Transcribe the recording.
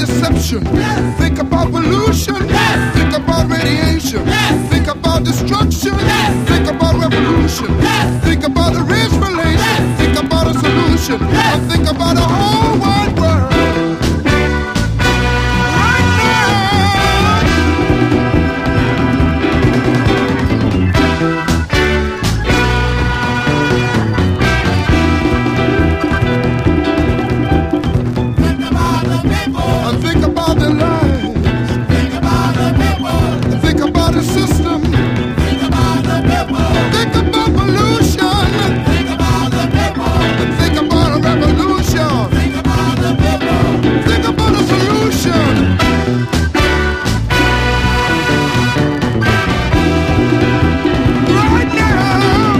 deception. Think about pollution. Think about radiation. Think about destruction. Think about revolution. Think about a rich relation. Think about a solution. I think about a home.